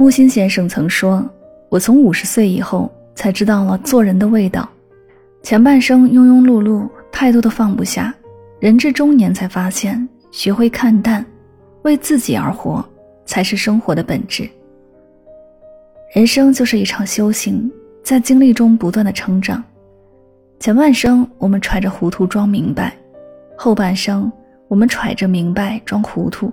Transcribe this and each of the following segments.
木心先生曾说：“我从五十岁以后才知道了做人的味道。前半生庸庸碌碌，太多的放不下；人至中年才发现，学会看淡，为自己而活，才是生活的本质。人生就是一场修行，在经历中不断的成长。前半生我们揣着糊涂装明白，后半生我们揣着明白装糊涂。”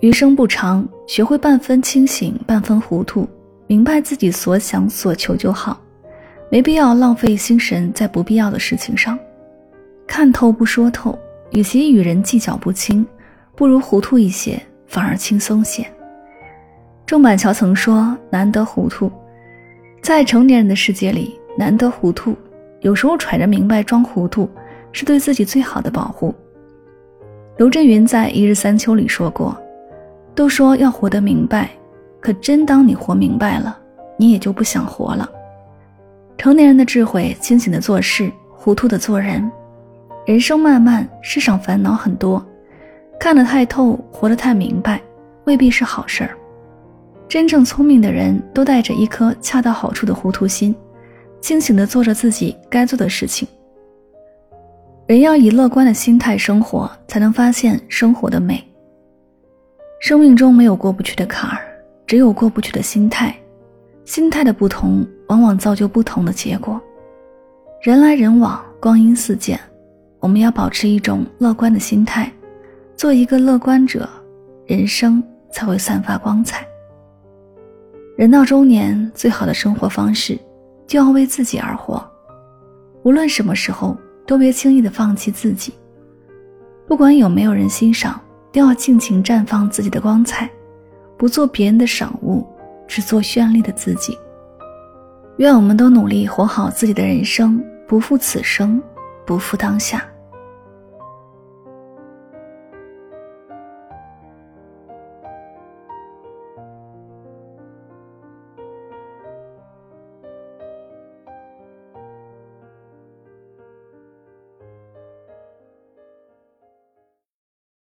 余生不长，学会半分清醒，半分糊涂，明白自己所想所求就好，没必要浪费心神在不必要的事情上。看透不说透，与其与人计较不清，不如糊涂一些，反而轻松些。郑板桥曾说：“难得糊涂，在成年人的世界里，难得糊涂。有时候揣着明白装糊涂，是对自己最好的保护。”刘震云在《一日三秋》里说过。都说要活得明白，可真当你活明白了，你也就不想活了。成年人的智慧，清醒的做事，糊涂的做人。人生漫漫，世上烦恼很多，看得太透，活得太明白，未必是好事儿。真正聪明的人都带着一颗恰到好处的糊涂心，清醒的做着自己该做的事情。人要以乐观的心态生活，才能发现生活的美。生命中没有过不去的坎儿，只有过不去的心态。心态的不同，往往造就不同的结果。人来人往，光阴似箭，我们要保持一种乐观的心态，做一个乐观者，人生才会散发光彩。人到中年，最好的生活方式，就要为自己而活。无论什么时候，都别轻易的放弃自己。不管有没有人欣赏。要尽情绽放自己的光彩，不做别人的赏物，只做绚丽的自己。愿我们都努力活好自己的人生，不负此生，不负当下。